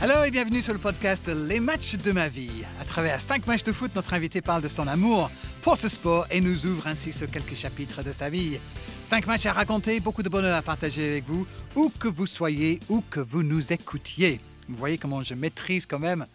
Hello et bienvenue sur le podcast Les matchs de ma vie. À travers cinq matchs de foot, notre invité parle de son amour pour ce sport et nous ouvre ainsi sur quelques chapitres de sa vie. Cinq matchs à raconter, beaucoup de bonheur à partager avec vous, où que vous soyez, où que vous nous écoutiez. Vous voyez comment je maîtrise quand même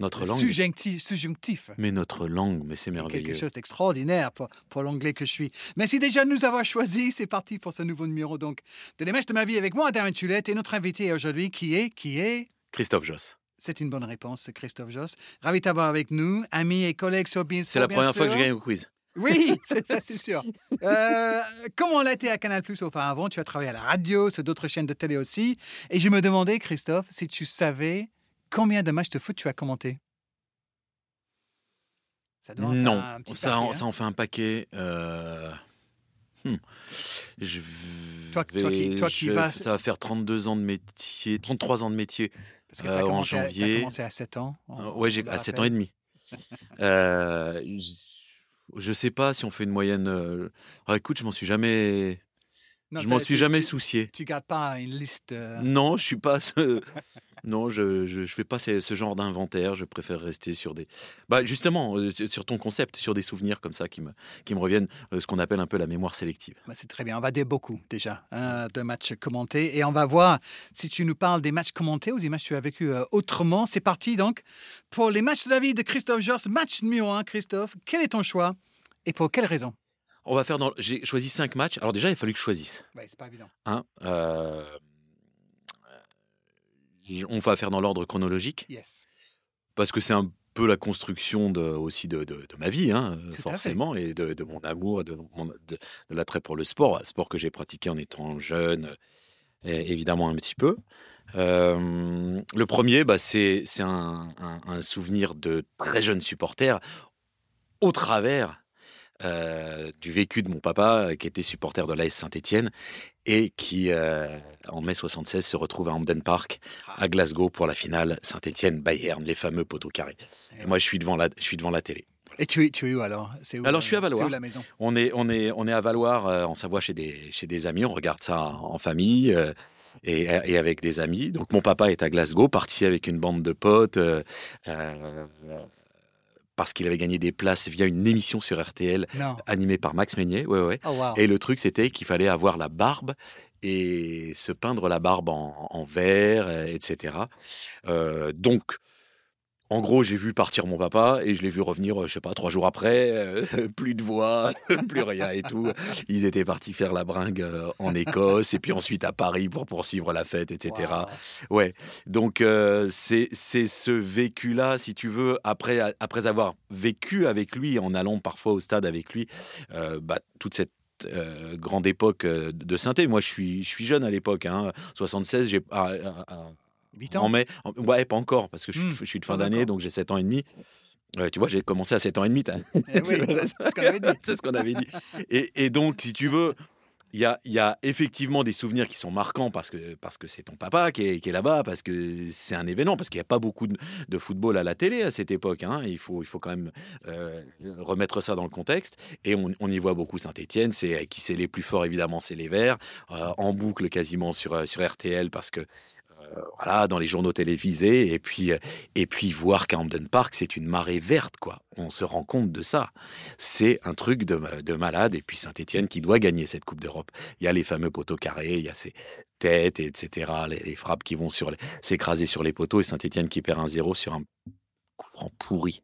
Notre langue. subjonctif. subjonctif. Mais notre langue, mais c'est merveilleux. Quelque chose d'extraordinaire pour, pour l'anglais que je suis. Merci déjà de nous avoir choisis. C'est parti pour ce nouveau numéro donc de Les matchs de ma vie avec moi, Darren Tulette, et notre invité aujourd'hui qui est, qui est Christophe Joss. C'est une bonne réponse, Christophe Joss. Ravi de t'avoir avec nous, ami et collègue sur Beansport. C'est la première fois que je gagne au quiz. Oui, c'est ça, c'est sûr. Euh, comme on l'a été à Canal Plus auparavant, tu as travaillé à la radio, sur d'autres chaînes de télé aussi. Et je me demandais, Christophe, si tu savais combien de matchs de foot tu as commenté? Ça doit en faire Non, un petit ça, paquet, en, hein. ça en fait un paquet. euh, hmm. Je Toi- toi qui- vais- toi qui je- vas- Ça va faire 32 ans de métier, 33 ans de métier. Parce que euh, tu en janvier. commencé à 7 ans. Euh, j'ai le à 7 rappelle. ans et demi. Euh, je- je sais pas si on fait une moyenne. euh, ah, écoute, je m'en suis jamais, Non, je m'en suis tu- jamais tu- soucié. Tu gardes pas une liste. euh, Non, je suis pas. ce- Non, je, je, je fais pas ce, ce genre d'inventaire. Je préfère rester sur des. Bah justement, euh, sur ton concept, sur des souvenirs comme ça qui me qui me reviennent, euh, ce qu'on appelle un peu la mémoire sélective. bah, c'est très bien. On va dire beaucoup déjà hein, de matchs commentés et on va voir si tu nous parles des matchs commentés ou des matchs que tu as vécu autrement. C'est parti donc pour les matchs de la vie de Christophe Joss. Match numéro 1, Christophe. Quel est ton choix et pour quelle raison? On va faire dans. J'ai choisi cinq matchs. Alors déjà, il a fallu que je choisisse. ouais, C'est pas évident. Hein, euh, On va faire dans l'ordre chronologique Yes. parce que c'est un peu la construction de, aussi de, de- de ma vie, hein, forcément, et de, de mon amour, de, de- l'attrait pour le sport, un sport que j'ai pratiqué en étant jeune, et évidemment un petit peu. Euh, le premier, bah, c'est c'est un, un- un souvenir de très jeune supporter au travers euh, du vécu de mon papa, euh, qui était supporter de l'AS Saint-Étienne et qui, euh, en mai 76, se retrouve à Hampden Park, à Glasgow, pour la finale Saint-Étienne-Bayern, les fameux poteaux carrés. Et moi, je suis devant la, je suis devant la télé. Et tu es, tu es où alors? Où, Alors, je suis à Valois. C'est où la maison? On est, on est, on est à Valoir, euh, en Savoie, chez des, chez des amis. On regarde ça en famille euh, et, et avec des amis. Donc, mon papa est à Glasgow, parti avec une bande de potes. euh, parce qu'il avait gagné des places via une émission sur RTL Non. animée par Max Meignet. Ouais, ouais. Oh wow. Et le truc, c'était qu'il fallait avoir la barbe et se peindre la barbe en, en vert, euh, etc. Euh, donc, en gros, j'ai vu partir mon papa et je l'ai vu revenir, euh, je sais pas, trois jours après, euh, plus de voix, plus rien et tout. Ils étaient partis faire la bringue euh, en Écosse et puis ensuite à Paris pour poursuivre la fête, etc. Wow. Ouais, donc euh, c'est ce vécu-là, si tu veux, après, après avoir vécu avec lui, en allant parfois au stade avec lui, euh, bah, toute cette euh, grande époque de synthé. Moi, je suis, je suis jeune à l'époque, hein, 76, j'ai ah, ah, ah, 8 en mai, en- ouais, pas encore, parce que je, suis- Hmm, je suis de fin pas d'année, donc j'ai 7 ans et demi. Euh, tu vois, j'ai commencé à 7 ans et demi. Eh oui, c'est ce qu'on avait dit. ce qu'on avait dit. Et, et donc, si tu veux, il y a, y a effectivement des souvenirs qui sont marquants parce que parce que c'est ton papa qui est, qui est là-bas, parce que c'est un événement, parce qu'il n'y a pas beaucoup de, de football à la télé à cette époque. hein. Il, faut, il faut quand même euh, remettre ça dans le contexte. Et on, on y voit beaucoup Saint-Etienne. C'est qui c'est les plus forts, évidemment, c'est les Verts. Euh, en boucle quasiment sur, sur RTL parce que. Voilà, dans les journaux télévisés, et puis, et puis voir qu'à Park, c'est une marée verte, quoi. On se rend compte de ça c'est un truc de, de malade. Et puis Saint-Etienne qui doit gagner cette Coupe d'Europe. Il y a les fameux poteaux carrés, il y a ces têtes, et etc. Les, les frappes qui vont sur s'écraser sur les poteaux et Saint-Etienne qui perd un 0 sur un coup franc pourri.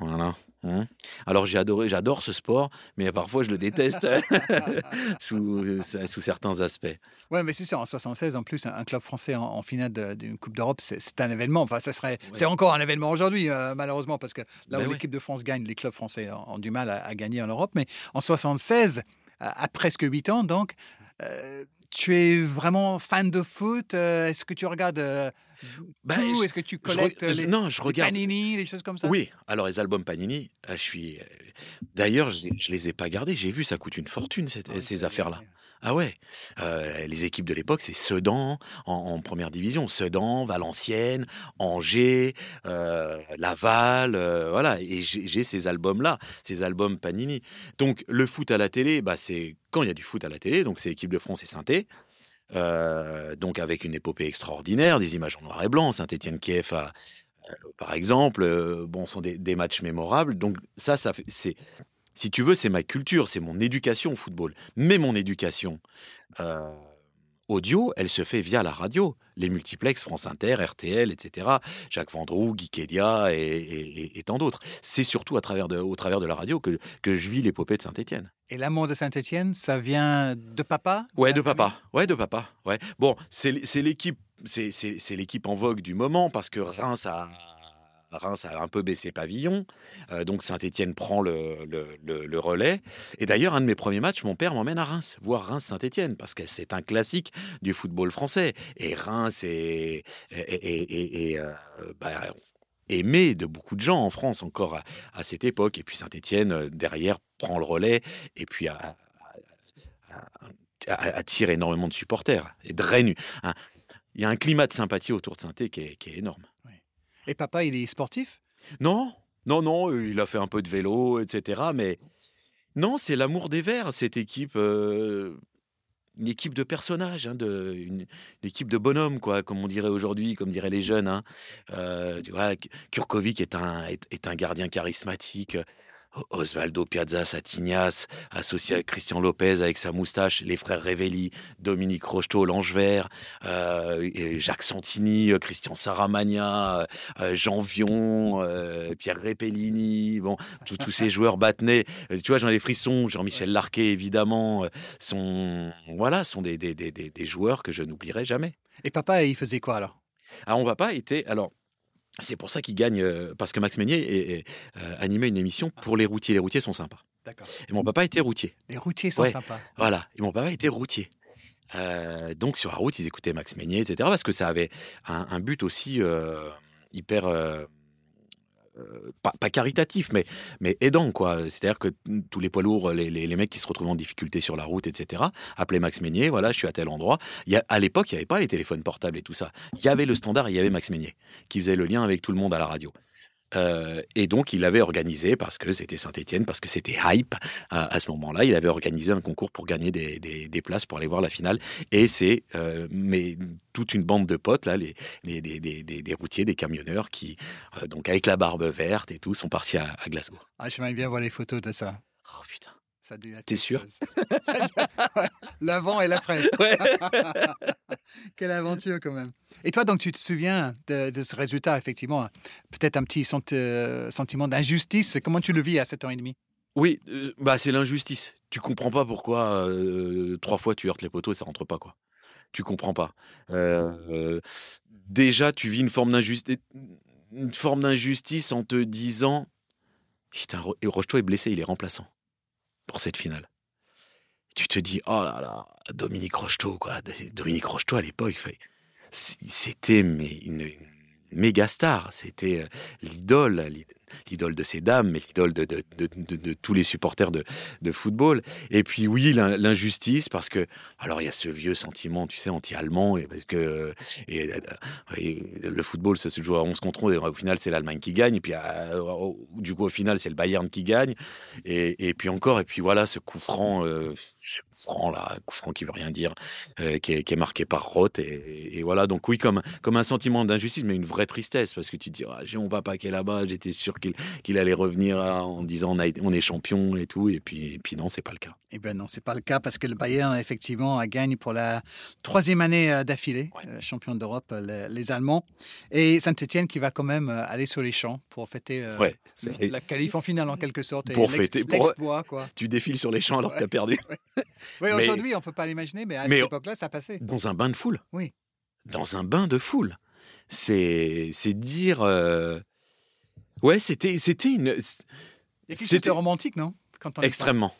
Voilà. Hein. Alors j'ai adoré, j'adore ce sport, mais parfois je le déteste sous, sous certains aspects. Ouais, mais c'est ça. En 76, en plus, un, club français en, en finale d'une Coupe d'Europe, c'est un événement. Enfin, ça serait, c'est encore un événement aujourd'hui, euh, malheureusement, parce que là Ben où ouais. l'équipe de France gagne, les clubs français ont, ont du mal à, à gagner en Europe. Mais en 76, à, à presque 8 ans, donc, euh, tu es vraiment fan de foot. euh, Est-ce que tu regardes euh, Ben, tout Est-ce que tu collectes je- les, non, je les regarde. Panini, les choses comme ça? Oui, alors les albums Panini, euh, je suis. euh, D'ailleurs, je, je les ai pas gardés. J'ai vu, ça coûte une fortune cette- Ah ces affaires-là. Ah ouais, Euh, les équipes de l'époque, c'est Sedan en, en première division, Sedan, Valenciennes, Angers, euh, Laval, euh, voilà. Et j'ai j'ai ces albums-là, ces albums Panini. Donc le foot à la télé, bah c'est quand il y a du foot à la télé, donc c'est équipe de France et synthé. Euh, donc avec une épopée extraordinaire, des images en noir et blanc, Saint-Étienne-Kiev, euh, par exemple, euh, bon, sont des, des, matchs mémorables. Donc ça, ça c'est, si tu veux, c'est ma culture, c'est mon éducation au football. Mais mon éducation audio, elle se fait via la radio. Les multiplex, France Inter, RTL, etc. Jacques Vendroux, Geekedia et, et, et, tant d'autres. C'est surtout à travers de, au travers de la radio que, que je vis l'épopée de Saint-Étienne. Et l'amour de Saint-Étienne, ça vient de papa? Ouais, de papa. Ouais, de papa. Ouais. Bon, c'est l'équipe, c'est l'équipe en vogue du moment parce que Reims a Reims a un peu baissé pavillon, euh, donc Saint-Étienne prend le, le, le, relais. Et d'ailleurs, un de mes premiers matchs, mon père m'emmène à Reims, voir Reims-Saint-Étienne, parce que c'est un classique du football français. Et Reims est, euh, bah, aimé de beaucoup de gens en France encore à, cette époque. Et puis Saint-Étienne, euh, derrière, prend le relais et puis attire énormément de supporters et draine. Il y a un climat de sympathie autour de saint qui est, qui est énorme. Et papa, il est sportif? Non, non, non, il a fait un peu de vélo, etc. Mais non, c'est l'amour des Verts, cette équipe. Euh, une équipe de personnages, hein, de, une, équipe de bonhommes, quoi, comme on dirait aujourd'hui, comme diraient les jeunes. Hein. Euh, tu vois, Kurkovic est un, est un gardien charismatique. Osvaldo Piazza Satignas, associé à Christian Lopez avec sa moustache, les frères Revelli, Dominique Rocheteau, l'Ange Vert, euh, Jacques Santini, euh, Christian Saramagna, euh, Jean Vion, euh, Pierre Repellini, bon, tous ces joueurs battenés. Tu vois, j'en ai des frissons. Jean-Michel Larquet, évidemment, sont, voilà, sont des, des, des, des joueurs que je n'oublierai jamais. Et papa, il faisait quoi alors? Alors, mon papa était, alors, c'est pour ça qu'il gagne, euh, parce que Max Meignier euh, animait une émission pour les routiers. Les routiers sont sympas. Et mon papa était routier. Les routiers sont ouais, sympas. Voilà. Et mon papa était routier. Euh, donc sur la route, ils écoutaient Max Meignier, etc. Parce que ça avait un, un but aussi hyper pas, pas, caritatif, mais, mais aidant, quoi. C'est-à-dire que tous les poids lourds, les, les, mecs qui se retrouvent en difficulté sur la route, etc., appelaient Max Meignier, voilà, je suis à tel endroit. Il y a, à l'époque, il n'y avait pas les téléphones portables et tout ça. Il y avait le standard, il y avait Max Meignier, qui faisait le lien avec tout le monde à la radio. Euh, et donc, il avait organisé, parce que c'était Saint-Etienne, parce que c'était hype à, à ce moment-là, il avait organisé un concours pour gagner des, des, des places pour aller voir la finale. Et c'est euh, mais toute une bande de potes, là, les, les, des, des, routiers, des camionneurs, qui, euh, donc avec la barbe verte et tout, sont partis à, à Glasgow. Ah, J'aimerais bien voir les photos de ça. Oh putain. T'es sûr? L'avant et l'après. Ouais. Quelle aventure quand même. Et toi, donc, tu te souviens de, de ce résultat, effectivement, peut-être un petit euh, sentiment d'injustice. Comment tu le vis à 7 ans et demi? Oui, euh, bah, c'est l'injustice. Tu comprends pas pourquoi euh, trois fois tu heurtes les poteaux et ça rentre pas, quoi. Tu comprends pas. Euh, déjà, tu vis une forme d'injustice, une forme d'injustice en te disant, putain, Rocheteau est blessé, il est remplaçant pour cette finale. Tu te dis, oh là là, Dominique Rocheteau, quoi. Dominique Rocheteau, à l'époque, c'était une, une méga star. C'était l'idole, l'idole de ces dames, mais l'idole de, de, de, tous les supporters de, football. Et puis oui, l'injustice, parce que alors il y a ce vieux sentiment, tu sais, anti-allemand, et parce que et, le football ça se joue à 11 contre 11, et au final c'est l'Allemagne qui gagne, et puis euh, du coup au final c'est le Bayern qui gagne, et, et, puis encore, et puis voilà ce coup franc. Euh, franc là, franc qui veut rien dire, euh, qui, est, marqué par Roth et, et, voilà donc oui comme comme un sentiment d'injustice mais une vraie tristesse parce que tu te dis ah, j'ai mon papa qui est là-bas, j'étais sûr qu'il allait revenir en disant on, a, on, est champion et tout et puis et puis non c'est pas le cas. Eh ben non c'est pas le cas parce que le Bayern effectivement a gagné pour la troisième année d'affilée ouais. euh, champion d'Europe les, les, Allemands et Saint-Étienne qui va quand même aller sur les champs pour fêter euh, ouais, la qualif en finale en quelque sorte pour fêter pour quoi. Tu défiles sur les champs alors que tu as perdu. Oui, aujourd'hui, on ne peut pas l'imaginer, mais à mais cette époque-là, ça passait. Dans un bain de foule. Oui. Dans un bain de foule. C'est dire. Euh... Ouais, c'était une. C'était romantique, non? Quand on Extrêmement.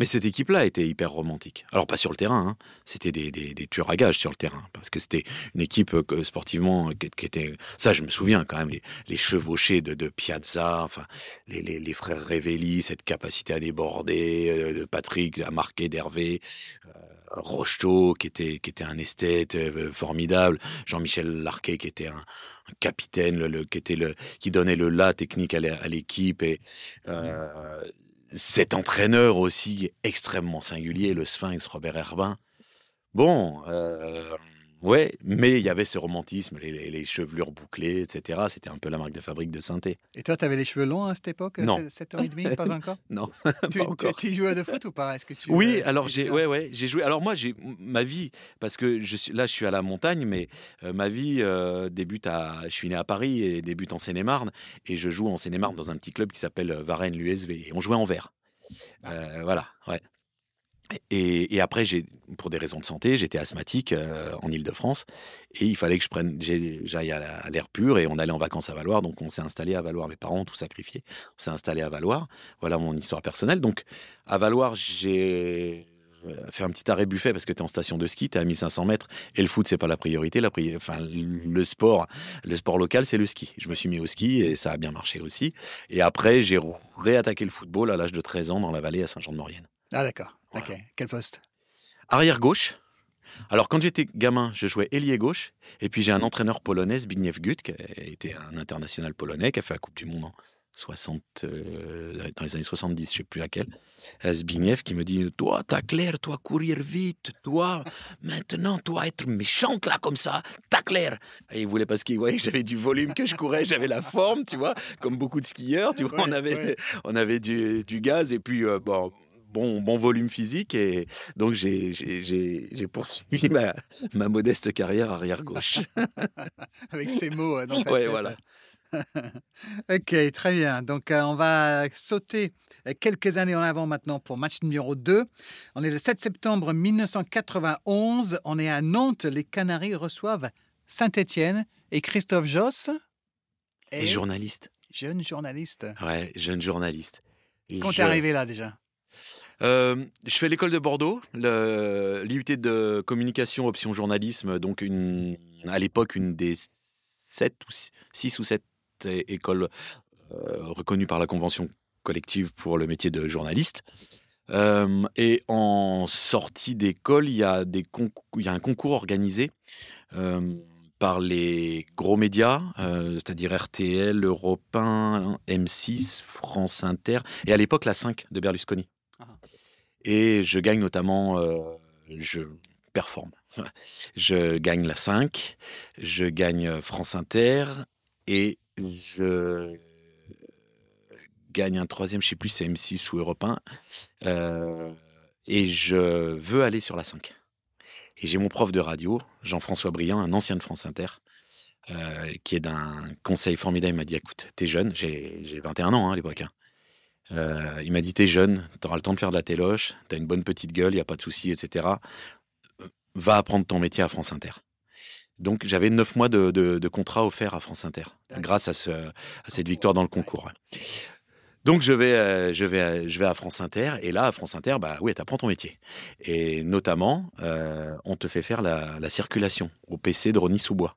Mais cette équipe-là était hyper romantique. Alors pas sur le terrain, hein. c'était des, des, des, tueurs à gages sur le terrain, parce que c'était une équipe euh, sportivement qui, qui, était... Ça, je me souviens quand même, les, les chevauchés de, de, Piazza, enfin, les, les, les, frères Revelli, cette capacité à déborder, euh, de Patrick à marquer d'Hervé, euh, Rocheteau qui était, qui était un esthète euh, formidable, Jean-Michel Larquet qui était un, un capitaine, le, le, qui, était le, qui donnait le la technique à l'équipe, et... Euh, cet entraîneur aussi extrêmement singulier, le Sphinx Robert Herbin. Bon, euh, ouais, mais il y avait ce romantisme, les, les- les chevelures bouclées, etc. C'était un peu la marque de fabrique de synthé. Et toi, tu avais les cheveux longs à cette époque Non. 7 ans et demi, pas encore? Non, tu, pas tu- encore. tu jouais de foot ou pas? Est-ce que tu Oui, euh, alors tu- j'ai, tu- ouais, ouais, j'ai joué. Alors moi, j'ai ma vie parce que je suis là, je suis à la montagne, mais euh, ma vie euh, débute à. Je suis né à Paris et débute en Seine-et-Marne et je joue en Seine-et-Marne dans un petit club qui s'appelle euh, Varennes l'USV et on jouait en vert. Euh, voilà, ouais. Et, après, pour des raisons de santé, j'étais asthmatique euh, en Île-de-France et il fallait que j'aille à la- à l'air pur et on allait en vacances à Valoir, donc on s'est installé à Valoir. Mes parents ont tout sacrifié, on s'est installé à Valoir. Voilà mon histoire personnelle. Donc à Valoir, j'ai euh, fait un petit arrêt buffet parce que tu es en station de ski, tu es à 1500 mètres et le foot, c'est pas la priorité. La le sport, le sport local, c'est le ski. Je me suis mis au ski et ça a bien marché aussi. Et après, j'ai réattaqué le football à l'âge de 13 ans dans la vallée à Saint-Jean-de-Maurienne. Ah, d'accord. Voilà. Ok. Quel poste? Arrière gauche. Alors, quand j'étais gamin, je jouais ailier gauche. Et puis, j'ai un entraîneur polonais, Zbigniew Gut, qui été un international polonais, qui a fait la Coupe du Monde en 60, euh, dans les années 70, je sais plus laquelle. Euh, Zbigniew qui me dit Toi, t'as clair, toi, courir vite. Toi, maintenant, toi, être méchante là, comme ça. T'as clair. Et il voulait parce qu'il voyait que j'avais du volume, que je courais, j'avais la forme, tu vois, comme beaucoup de skieurs, tu vois. Ouais, on avait, ouais. on avait du, du gaz et puis, euh, bon. Bon, bon volume physique et donc j'ai- poursuivi ma, ma modeste carrière arrière gauche. Avec ces mots euh, dans ta Ouais, tête. voilà. ok, très bien. Donc, euh, on va sauter quelques années en avant maintenant pour match numéro 2. On est le 7 septembre 1991. On est à Nantes. Les Canaries reçoivent Saint-Étienne et Christophe Josse. Et journaliste. jeune journaliste. Ouais, jeune journaliste. Quand Je- t'es arrivé là déjà? Euh, je fais l'école de Bordeaux, l'IUT de communication option journalisme, donc à l'époque une des sept ou six, six ou sept é- écoles euh, reconnues par la convention collective pour le métier de journaliste. Euh, et en sortie d'école, il y a un concours organisé par les gros médias, c'est-à-dire RTL, Europe 1, M6, France Inter, et à l'époque la 5 de Berlusconi. Et je gagne notamment, euh, je performe. Je gagne la 5, je gagne France Inter et je gagne un troisième, je sais plus, c'est M6 ou Europe 1. euh, et je veux aller sur la 5. Et j'ai mon prof de radio, Jean-François Briand, un ancien de France Inter, euh, qui est d'un conseil formidable. Il m'a dit Écoute, t'es jeune, j'ai j'ai 21 ans hein, à l'époque. hein. Euh, il m'a dit T'es jeune, t'auras le temps de faire de la téloche, t'as une bonne petite gueule, il n'y a pas de souci, etc. Va apprendre ton métier à France Inter. Donc j'avais neuf mois de, de- de contrat offert à France Inter, grâce à, ce- à cette victoire dans le concours. Donc je vais, euh, je, vais, euh, je vais à France Inter, et là, à France Inter, bah oui, t'apprends ton métier. Et notamment, euh, on te fait faire la, la circulation au PC de Rony-sous-Bois.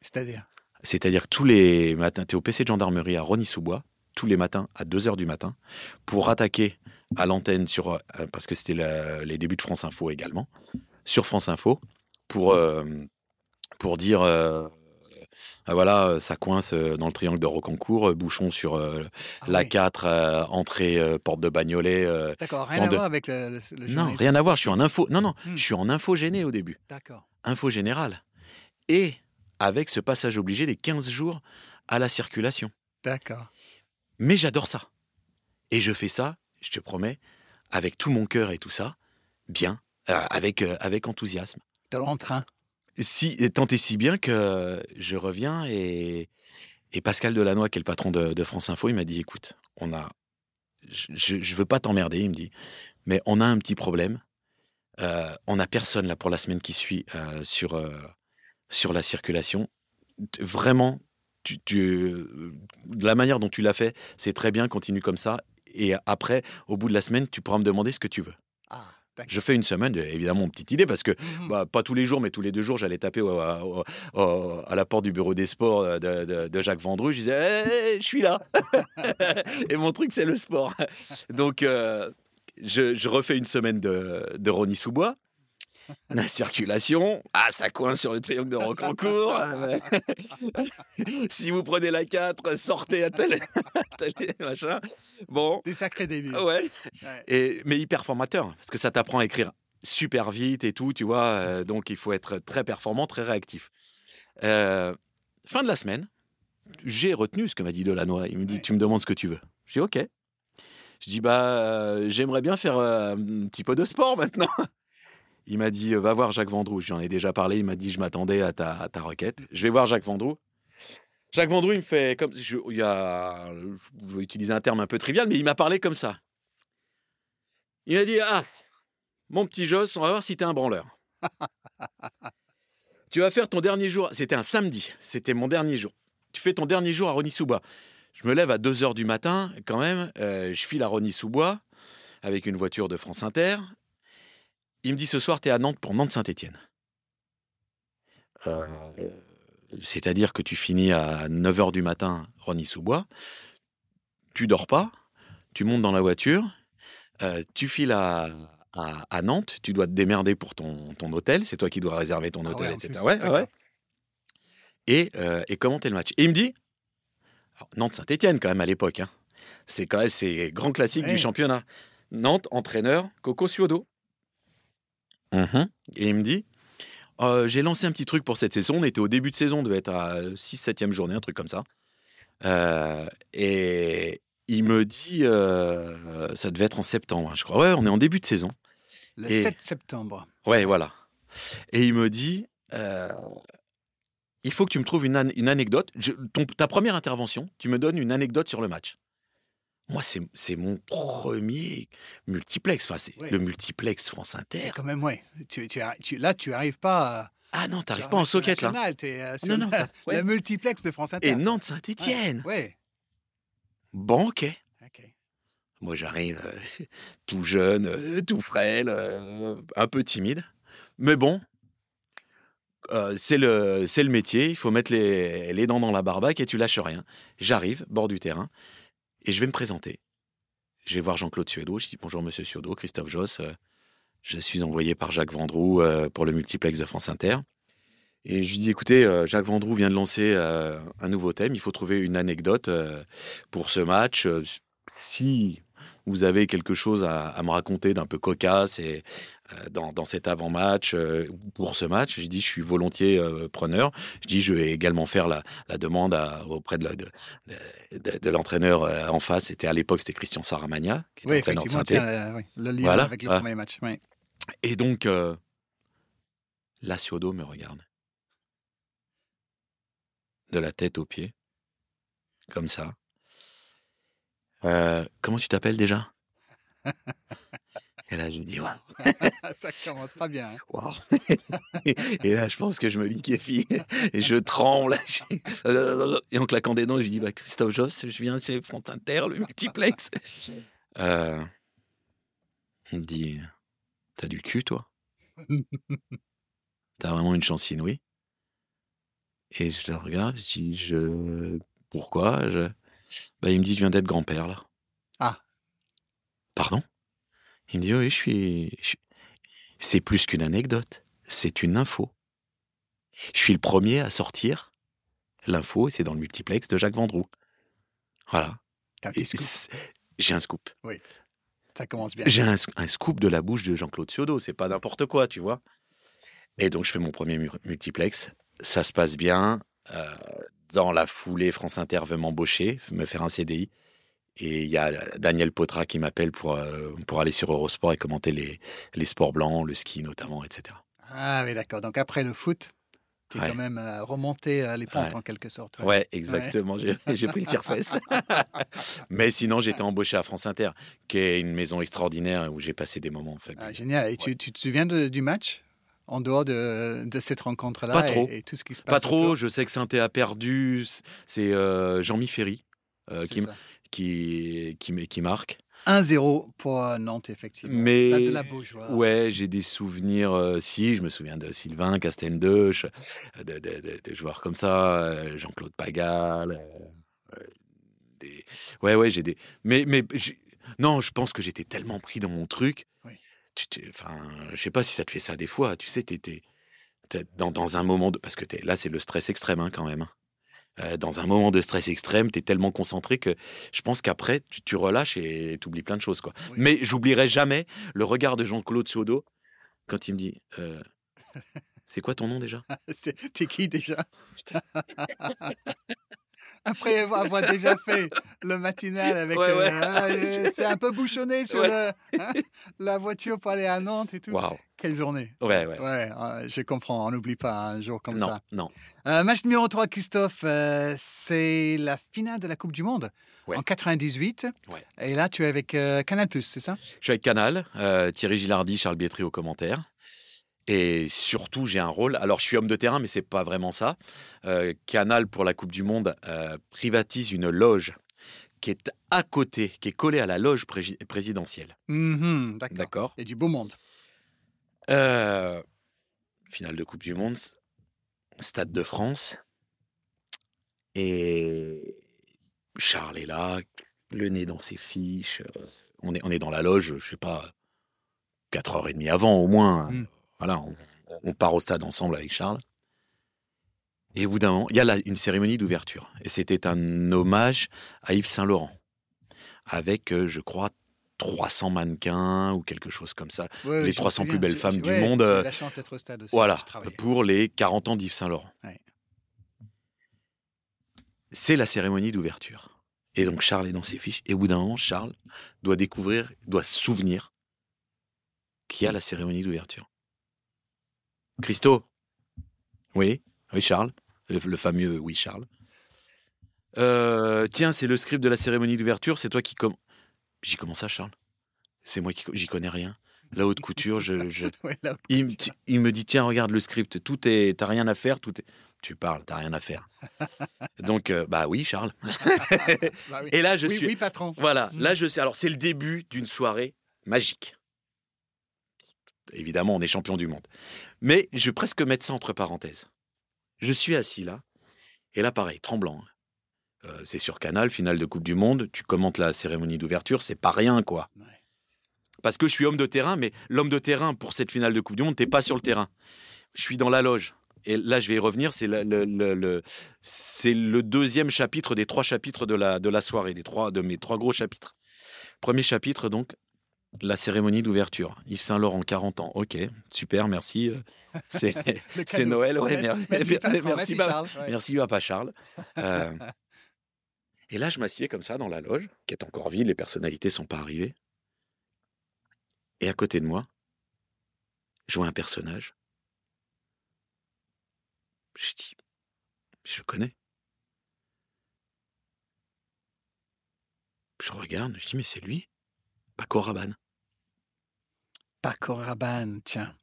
C'est-à-dire? C'est-à-dire que tous les matins, tu es au PC de gendarmerie à Rony-sous-Bois, tous les matins à 2h du matin, pour attaquer à l'antenne, sur, euh, parce que c'était la- les débuts de France Info également, sur France Info, pour, euh, pour dire, euh, ah voilà, ça coince dans le triangle de Rocancourt, bouchon sur euh, Ah la oui. 4, euh, entrée euh, porte de Bagnolet. D'accord, rien à de- voir avec le, non, rien à voir, je suis en info. Non, non, Hmm. je suis en info gêné au début D'accord, info générale. Et avec ce passage obligé des 15 jours à la circulation. d'accord. Mais j'adore ça. Et je fais ça, je te promets, avec tout mon cœur et tout ça, bien, euh, avec, euh, avec enthousiasme. Dans le train. Si, tant et si bien que je reviens et, et Pascal Delannoy, qui est le patron de, de France Info, il m'a dit écoute, on a, je, je veux pas t'emmerder, il me dit, mais on a un petit problème. Euh, on n'a personne là pour la semaine qui suit sur, sur la circulation. Vraiment, tu, tu, euh, de la manière dont tu l'as fait, c'est très bien, continue comme ça. Et après, au bout de la semaine, tu pourras me demander ce que tu veux. Ah. Je fais une semaine, évidemment, petite idée, parce que Mhm. bah, pas tous les jours, mais tous les deux jours, j'allais taper au- au- au- à la porte du bureau des sports euh, de, de- de Jacques Vendru. Je disais, Hey, je suis là. Et mon truc, c'est le sport. Donc, euh, je, je refais une semaine de, de Rony-sous-Bois. La circulation, ah, ça coince sur le triangle de Rocancourt. si vous prenez la 4, sortez à tel, tel machin. Bon, Des sacrés débuts. ouais. Et, mais hyper formateur, parce que ça t'apprend à écrire super vite et tout, tu vois. euh, donc, il faut être très performant, très réactif. Euh, fin de la semaine, j'ai retenu ce que m'a dit Delannoy. Il me dit Ouais. Tu me demandes ce que tu veux. Je dis Ok. Je dis Bah, euh, j'aimerais bien faire euh, un petit peu de sport maintenant. Il m'a dit, va voir Jacques Vendroux. J'en ai déjà parlé. Il m'a dit, je m'attendais à ta, à ta requête. Je vais voir Jacques Vendroux. Jacques Vendroux, il me fait comme. Je, il y a, je vais utiliser un terme un peu trivial, mais il m'a parlé comme ça. Il m'a dit, ah, mon petit Joss, on va voir si t'es un branleur. tu vas faire ton dernier jour. C'était un samedi. C'était mon dernier jour. Tu fais ton dernier jour à Rony-sous-Bois. Je me lève à 2 h du matin, quand même. euh, je file à Rony-sous-Bois avec une voiture de France Inter. Il me dit ce soir, tu es à Nantes pour Nantes-Saint-Étienne. C'est-à-dire que tu finis à 9 h du matin, Rony-sous-Bois. Tu dors pas. Tu montes dans la voiture. euh, tu files à, à, à Nantes. Tu dois te démerder pour ton, ton hôtel. C'est toi qui dois réserver ton Ah hôtel, ouais, etc. Ouais, ouais, ouais. Et, euh, et commenter le match? Et il me dit Nantes-Saint-Étienne, quand même, à l'époque. hein. C'est quand même c'est grand classique du championnat. Nantes, entraîneur, Coco Suodo. Mhm. Et il me dit Euh, J'ai lancé un petit truc pour cette saison. On était au début de saison, on devait être à 6-7e journée, un truc comme ça. Euh, et il me dit euh, Ça devait être en septembre, hein, je crois. Ouais, on est en début de saison. Le Et- 7 septembre. Ouais, voilà. Et il me dit euh, Il faut que tu me trouves une, an- une anecdote. Je- ton- ta première intervention, tu me donnes une anecdote sur le match. Moi, c'est mon premier multiplex. Enfin, c'est Ouais. le multiplex France Inter. C'est quand même, ouais. Tu, tu, là, tu arrives pas. à- Ah non, t'arrives pas en socket là. euh, sur Non, non, la- ouais. le multiplex de France Inter. Et Nantes-Saint-Étienne. Ouais. Bon, ok. ok. Moi, j'arrive euh, tout jeune, euh, tout frêle, un peu timide. Mais bon, c'est le, c'est le métier. Il faut mettre les, les dents dans la barbaque et tu lâches rien. J'arrive, bord du terrain, et je vais me présenter. Je vais voir Jean-Claude Suédo. Je dis bonjour, monsieur Suédo, Christophe Joss. euh, je suis envoyé par Jacques Vendroux euh, pour le multiplex de France Inter. Et je lui dis écoutez, euh, Jacques Vendroux vient de lancer un nouveau thème. Il faut trouver une anecdote pour ce match. Si vous avez quelque chose à, à me raconter d'un peu cocasse et dans, dans cet avant-match euh, pour ce match, je dis je suis volontiers euh, preneur. Je dis je vais également faire la, la demande à- auprès de, la- de, de- de l'entraîneur euh, en face. C'était à l'époque c'était Christian Saramagna qui était Oui, entraîneur de Saint-Étienne. euh, oui, le lien Voilà, avec le voilà. premier match. oui. Et donc, euh, là, Ciodo me regarde. De la tête aux pieds. Comme ça. Euh, comment tu t'appelles déjà? Et là, je dis, waouh. Ça commence pas bien. hein. waouh. Et là, je pense que je me liquéfie. Et je tremble. Et en claquant des dents, je lui dis, bah, Christophe Joss, je viens chez Front Inter, le multiplex. Euh, il me dit, t'as du cul, toi? T'as vraiment une chance inouïe. Et je le regarde, je dis, je... pourquoi? Je... bah, Il me dit, je viens d'être grand-père, là. Ah. Pardon? Il me dit, oui, je suis... je C'est plus qu'une anecdote, c'est une info. Je suis le premier à sortir l'info, et c'est dans le multiplex de Jacques Vendroux. Voilà. Un scoop. J'ai un scoop. Ça commence bien. J'ai un, un scoop de la bouche de Jean-Claude Ciodo, c'est pas n'importe quoi, tu vois. Et donc je fais mon premier mu- multiplex, ça se passe bien. euh, dans la foulée, France Inter veut m'embaucher, me faire un CDI. Et il y a Daniel Potra qui m'appelle pour, euh, pour aller sur Eurosport et commenter les, les sports blancs, le ski notamment, etc. Ah oui, d'accord. Donc après le foot, tu es Ouais. quand même euh, remonté euh, les pentes Ouais. en quelque sorte. Ouais, exactement. J'ai pris le tire-fesse. Mais sinon, j'étais embauché à France Inter, qui est une maison extraordinaire où j'ai passé des moments Ah, génial. Et tu, tu te souviens de- du match? En dehors de, de cette rencontre-là Pas et- trop. Et, tout ce qui se passe Pas trop, autour? Je sais que Saint-Étienne a perdu. C'est euh, Jean-Mi Ferry euh, qui. Qui, qui, qui marque. 1-0 pour euh, Nantes, effectivement. Mais- Stade de la Beaujoire. Ouais, j'ai des souvenirs. euh, si, je me souviens de Sylvain Castendeuch, de, de, de- de joueurs comme ça, euh, Jean-Claude Pagal. euh, euh, des... Ouais, ouais, j'ai des. Mais, mais non, je pense que j'étais tellement pris dans mon truc. Oui. Tu, enfin, je sais pas si ça te fait ça des fois. Tu sais, t'étais dans, dans un moment de. Parce que t'es- là, c'est le stress extrême hein, quand même. Euh, dans un moment de stress extrême, tu es tellement concentré que je pense qu'après, tu, tu relâches et tu oublies plein de choses. Quoi. Oui. Mais j'oublierai jamais le regard de Jean-Claude Sodo quand il me dit euh, C'est quoi ton nom déjà? C'est- T'es qui déjà? Après avoir déjà fait le matinal avec. Ouais, ouais. euh, euh, c'est un peu bouchonné sur Ouais. le- hein, la voiture pour aller à Nantes et tout. Quelle journée. Ouais, ouais. Ouais, je comprends. On n'oublie pas un jour comme non, ça. non. Euh, match numéro 3, Christophe, euh, c'est la finale de la Coupe du Monde Ouais. en 98. Ouais. Et là, tu es avec euh, Canal, c'est ça? Je suis avec Canal, euh, Thierry Gilardi, Charles Bietri au commentaire. Et surtout, j'ai un rôle. Alors, je suis homme de terrain, mais c'est pas vraiment ça. Canal, pour la Coupe du Monde, privatise une loge qui est à côté, qui est collée à la loge pré- présidentielle. Mhm, D'accord. A du beau monde. Euh, finale de Coupe du Monde, Stade de France. Et Charles est là, le nez dans ses fiches. euh, On est, on est dans la loge, je sais pas, 4h30 avant au moins. Mm. Voilà, on, on part au stade ensemble avec Charles. Et au bout d'un moment, il y a là une cérémonie d'ouverture. Et c'était un hommage à Yves Saint-Laurent. Avec, euh, je crois, 300 mannequins ou quelque chose comme ça. Ouais, Les je me 300 plus belles femmes du ouais, monde, J'ai euh, la chance d'être au stade aussi. Voilà, pour les 40 ans d'Yves Saint-Laurent. Ouais. C'est la cérémonie d'ouverture. Et donc Charles est dans ses fiches. Et au bout d'un moment, Charles doit découvrir, doit se souvenir qu'il y a la cérémonie d'ouverture. Christo? Oui? Oui, Charles? Le, le fameux oui, Charles. Euh, tiens, c'est le script de la cérémonie d'ouverture, c'est toi qui... Com... J'y commence ça, Charles. C'est moi qui... J'y connais rien. La haute couture, je- je, Ouais, là, il, me- tu- il me dit tiens regarde le script. Tout est t'as rien à faire tout est tu parles t'as rien à faire. Donc euh, bah oui Charles. Bah oui. et là je oui, suis oui, patron. voilà Mm. là je sais alors c'est le début d'une soirée magique. Évidemment on est champion du monde. Mais je vais presque mettre ça entre parenthèses. Je suis assis là et là pareil tremblant Euh, c'est sur Canal finale de Coupe du Monde tu commentes la cérémonie d'ouverture c'est pas rien quoi Ouais. parce que je suis homme de terrain, mais l'homme de terrain pour cette finale de Coupe du Monde, t'es pas sur le terrain. Je suis dans la loge. Et là, je vais y revenir. C'est le, le- le- le- c'est le deuxième chapitre des trois chapitres de la, de la soirée, des trois, de mes trois gros chapitres. Premier chapitre, donc, la cérémonie d'ouverture. Yves Saint-Laurent, 40 ans. Ok, super, merci. Euh, C'est. Noël, ouais, Merci, merci. Charles. Ouais. Merci, papa Charles. Euh, et là, je m'assieds comme ça dans la loge, qui est encore vide, les personnalités sont pas arrivées. Et à côté de moi, je vois un personnage. Je dis, je le connais. Je regarde, je dis, mais c'est lui, Paco Rabanne. Paco Rabanne, tiens.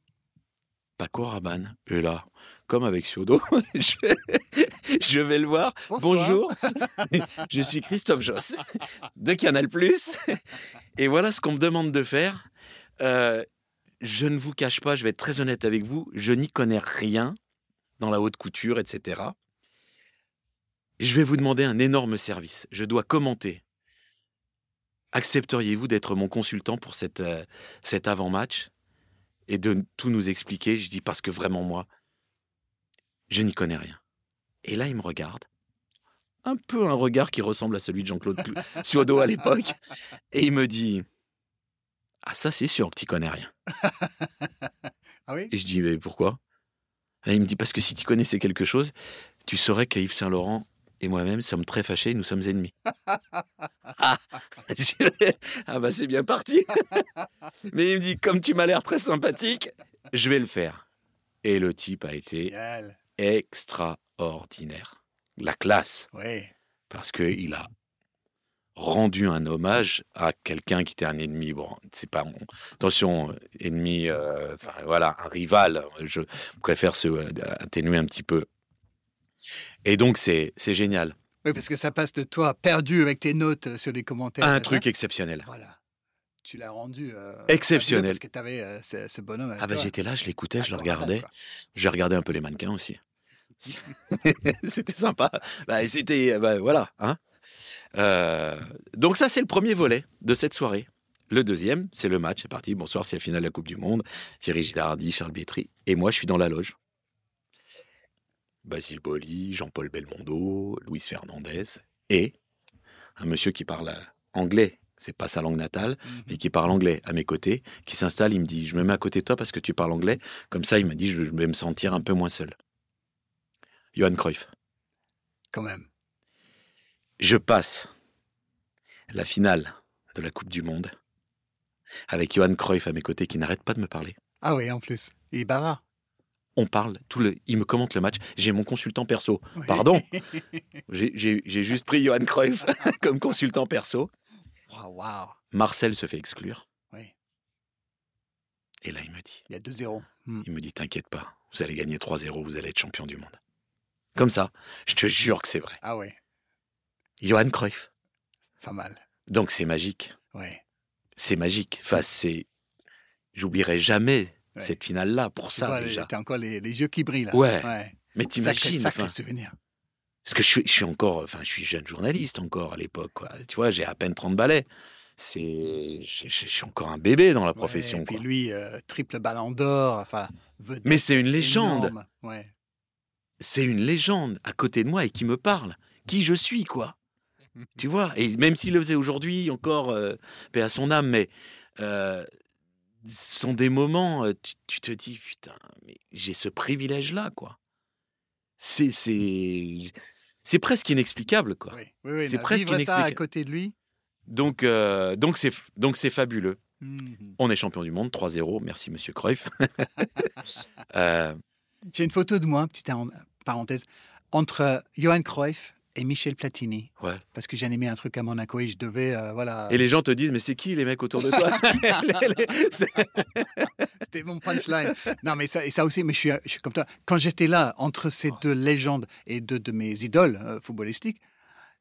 Paco Rabanne. Et là, comme avec Siodo, je, je vais le voir. Bonsoir. Bonjour, je suis Christophe Joss de Canal+. Et voilà ce qu'on me demande de faire. Euh, je ne vous cache pas, je vais être très honnête avec vous, je n'y connais rien dans la haute couture, etc. Je vais vous demander un énorme service. Je dois commenter. Accepteriez-vous d'être mon consultant pour cette, euh, cet avant-match et de tout nous expliquer? Je dis parce que vraiment moi, je n'y connais rien. Et là, il me regarde. Un peu un regard qui ressemble à celui de Jean-Claude Suodo à l'époque. Et il me dit Ah, ça, c'est sûr que tu connais rien. Ah oui? Et je dis Mais pourquoi? Et il me dit Parce que si tu connaissais quelque chose, tu saurais que Yves Saint-Laurent et moi-même sommes très fâchés, nous sommes ennemis. ah, je- ah bah c'est bien parti. Mais il me dit Comme tu m'as l'air très sympathique, je vais le faire. Et le type a été Génial. extraordinaire. La classe, Oui. parce qu'il a rendu un hommage à quelqu'un qui était un ennemi. Bon, c'est pas mon attention, ennemi, euh, enfin voilà, un rival. Je préfère se euh, atténuer un petit peu. Et donc c'est c'est génial, Oui, parce que ça passe de toi perdu avec tes notes euh, sur les commentaires. un truc exceptionnel. Voilà. Tu l'as rendu. euh, Exceptionnel. Parce que tu avais ce, ce bonhomme. Ah ben j'étais là, je l'écoutais, je le regardais. J'ai regardé un peu les mannequins aussi. c'était sympa. Bah, c'était, bah, voilà. Hein Euh, donc ça, c'est le premier volet de cette soirée. Le deuxième, c'est le match. C'est parti. Bonsoir, c'est la finale de la Coupe du Monde. Thierry Gilardi, Charles Bietri. Et moi, je suis dans la loge. Basile Boli, Jean-Paul Belmondo, Luis Fernandez et un monsieur qui parle anglais c'est pas sa langue natale, Mhm. et qui parle anglais à mes côtés, qui s'installe, il me dit, je me mets à côté de toi parce que tu parles anglais. Comme ça, il m'a dit, je vais me sentir un peu moins seul. Johan Cruyff. Quand même. Je passe la finale de la Coupe du Monde avec Johan Cruyff à mes côtés qui n'arrête pas de me parler. Ah oui, en plus. Il est bavard. On parle, tout le, il me commente le match. J'ai mon consultant perso. Oui. Pardon J'ai- juste pris Johan Cruyff comme consultant perso. Waouh, waouh. Marcel se fait exclure. Oui. Et là, il me dit, Il y a 2-0. Hmm. il me dit, t'inquiète pas, vous allez gagner 3-0, vous allez être champion du monde. Comme ça, je te jure que c'est vrai. Ah oui, Johan Cruyff. pas mal. Donc c'est magique. Oui. C'est magique. Enfin, c'est. J'oublierai jamais Ouais. cette finale-là pour ça vois, déjà. T'as encore les, les yeux qui brillent là. Ouais. ouais. Mais Sacré, t'imagines, sacré enfin, souvenir. parce que je suis, je suis encore, enfin, je suis jeune journaliste encore à l'époque, quoi. Tu vois, j'ai à peine 30 balais. C'est, je, suis encore un bébé dans la profession, Ouais, et puis quoi. lui, euh, triple ballon d'or, enfin, vedette Mais c'est une légende. Ouais. C'est une légende à côté de moi et qui me parle. Qui je suis, quoi. Tu vois Et même s'il le faisait aujourd'hui, encore, euh, paix à son âme, mais euh, ce sont des moments, euh, tu, tu te dis, putain, mais j'ai ce privilège-là, quoi. C'est, c'est, c'est presque inexplicable, quoi. Oui, oui, oui, C'est presque vivre ça à inexplicable. côté de lui. Donc, euh, donc, c'est, donc c'est fabuleux. Mhm. On est champion du monde, 3-0. Merci, monsieur Cruyff. Euh, J'ai une photo de moi, petite en- parenthèse, entre Johan Cruyff et Michel Platini. Ouais. Parce que j'ai animé un truc à Monaco et je devais, euh, voilà. et les gens te disent, mais c'est qui les mecs autour de toi? C'était mon punchline. non, mais ça, et ça aussi, mais je suis, je suis comme toi. Quand j'étais là, entre ces deux légendes et deux de mes idoles euh, footballistiques,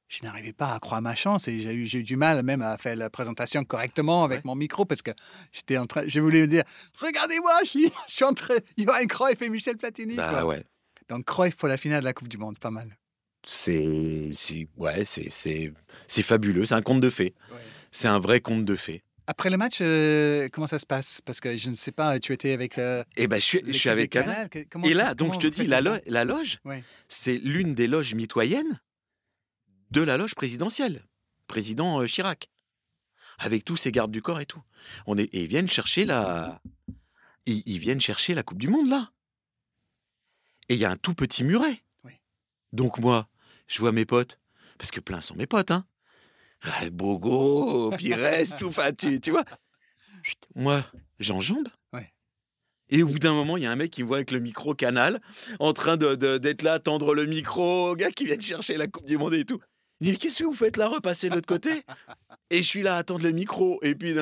je n'arrivais pas à croire ma chance et j'ai eu, du mal même à faire la présentation correctement avec Ouais. mon micro parce que j'étais en train, je voulais dire, regardez-moi, je suis, je suis entre Johan Cruyff et Michel Platini. Bah quoi. ouais. Donc Cruyff pour la finale de la Coupe du Monde, pas mal. C'est, c'est, ouais, c'est, c'est, c'est fabuleux. C'est un conte de fées. C'est un vrai conte de fées. Après le match, euh, comment ça se passe? Parce que je ne sais pas, tu étais avec. euh, Et ben, je suis, je suis avec Canal. Comment Et tu- là, donc, je te dis, la, lo- la loge, Ouais. c'est l'une des loges mitoyennes de la loge présidentielle. Président euh, Chirac. Avec tous ses gardes du corps et tout. On est, et ils viennent chercher la. Ils, ils viennent chercher la Coupe du Monde, là. Et il y a un tout petit muret. Oui. Donc, moi, je vois mes potes. Parce que plein sont mes potes, hein. Ah, Bogo, Pires, tout. Enfin, tu, tu vois. Chut, Moi, j'enjambe. Ouais. Et au bout d'un moment, il y a un mec qui me voit avec le micro canal, en train de- de- d'être là, tendre le micro gars qui viennent chercher la Coupe du Monde et tout. Il dit, qu'est-ce que vous faites là, repasser de l'autre côté Et je suis là à attendre le micro. Et puis,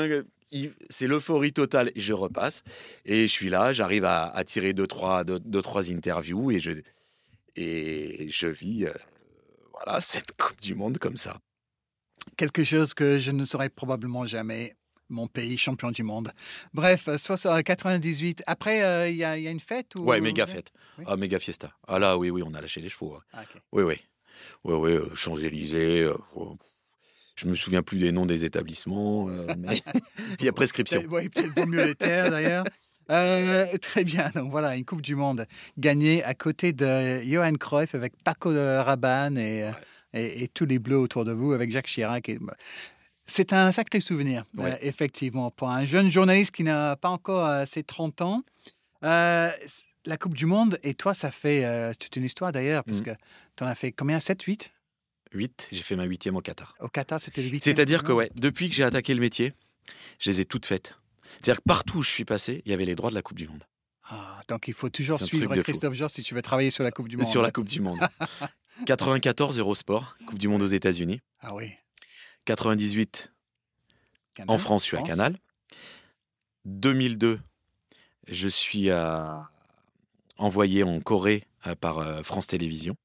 c'est l'euphorie totale. Je repasse. Et je suis là, j'arrive à, à tirer deux trois, deux, deux, trois interviews. Et je, et je vis euh, voilà, cette Coupe du Monde comme ça. quelque chose que je ne saurais probablement jamais. Mon pays champion du monde. Bref, euh, soit ça, 98. Après, euh, il y, a il y a une fête ou... Ouais, méga fête. Oui. Ah, méga fiesta. Ah là, oui, oui, on a lâché les chevaux. ouais. Ah. Oui, oui. Oui, oui, euh, Champs-Élysées. euh, je me souviens plus des noms des établissements, euh, mais il y a prescription. Ouais, peut-être vaut mieux les taire d'ailleurs. Euh, très bien, donc voilà, une Coupe du Monde gagnée à côté de Johan Cruyff avec Paco Rabanne et, euh, et, et tous les Bleus autour de vous avec Jacques Chirac. Et, bah, c'est un sacré souvenir, Ouais. euh, effectivement, pour un jeune journaliste qui n'a pas encore ses 30 ans. Euh, la Coupe du Monde, et toi, ça fait toute une histoire d'ailleurs, parce Mhm. que tu en as fait combien? 7, 8 8, j'ai fait ma huitième au Qatar. Au Qatar, c'était le 8 C'est-à-dire que, ouais, depuis que j'ai attaqué le métier, je les ai toutes faites. C'est-à-dire que partout où je suis passé, il y avait les droits de la Coupe du Monde. Ah, donc il faut toujours suivre. Christophe Georges si tu veux travailler sur la Coupe du Monde. Sur la Coupe du Monde. 94 Eurosport, Coupe du Monde aux États-Unis. Ah oui. 98 Canal, en France, je suis à France. Canal. 2002, je suis envoyé en Corée euh, par euh, France Télévisions.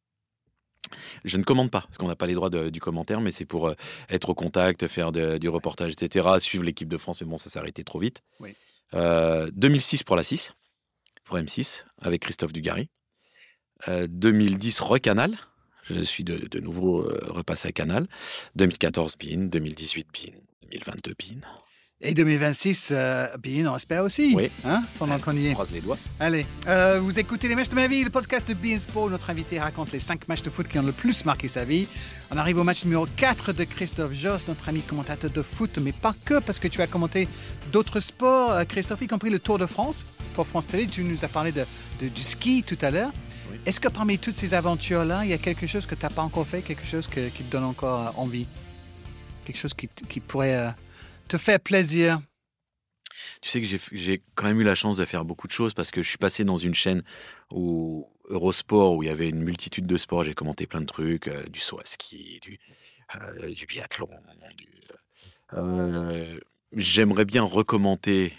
Je ne commande pas, parce qu'on n'a pas les droits de- du commentaire, mais c'est pour euh, être au contact, faire de- du reportage, etc., suivre l'équipe de France, mais bon, ça s'est arrêté trop vite. Oui. Euh, 2006 pour la 6, pour M6, avec Christophe Dugarry. Euh, 2010, Recanal. Je suis de, de nouveau euh, repassé à Canal. 2014, BIN. 2018, BIN. 2022, BIN. Et 2026, euh, bien, on espère aussi. Oui. Hein, pendant qu'on y est. Croise les doigts. Allez, euh, vous écoutez les matchs de ma vie, le podcast de Sport. Notre invité raconte les 5 matchs de foot qui ont le plus marqué sa vie. On arrive au match numéro 4 de Christophe Joss, notre ami commentateur de foot, mais pas que, parce que tu as commenté d'autres sports, euh, Christophe, y compris le Tour de France. Pour France Télé, tu nous as parlé de, de- du ski tout à l'heure. Oui. Est-ce que parmi toutes ces aventures-là, il y a quelque chose que tu n'as pas encore fait, quelque chose que- qui te donne encore euh, envie? Quelque chose qui, qui pourrait euh, te faire plaisir Tu sais que j'ai- quand même eu la chance de faire beaucoup de choses parce que je suis passé dans une chaîne où Eurosport où il y avait une multitude de sports. J'ai commenté plein de trucs, euh, du saut à ski, du, euh, biathlon. euh, J'aimerais bien recommenter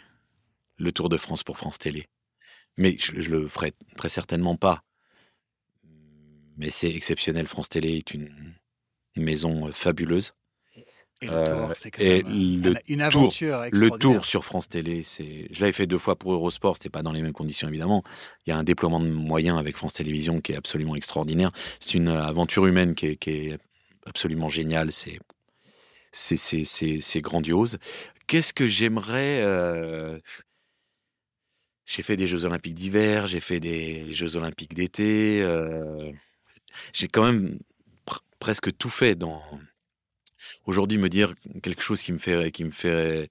le Tour de France pour France Télé, mais je, je le ferai très certainement pas. Mais c'est exceptionnel. France Télé est une, maison fabuleuse. Et le Euh, Tour, c'est quand et même, euh, le une- une Tour- aventure Le extraordinaire. tour sur France Télé, c'est. Je l'avais fait deux fois pour Eurosport, c'était pas dans les mêmes conditions évidemment. Il y a un déploiement de moyens avec France Télévisions qui est absolument extraordinaire. C'est une aventure humaine qui est, qui est absolument géniale. C'est c'est c'est c'est c'est grandiose. Qu'est-ce que j'aimerais euh, J'ai fait des Jeux Olympiques d'hiver, j'ai fait des Jeux Olympiques d'été. euh, J'ai quand même pr- presque tout fait dans. Aujourd'hui, me dire quelque chose qui me fait qui me fait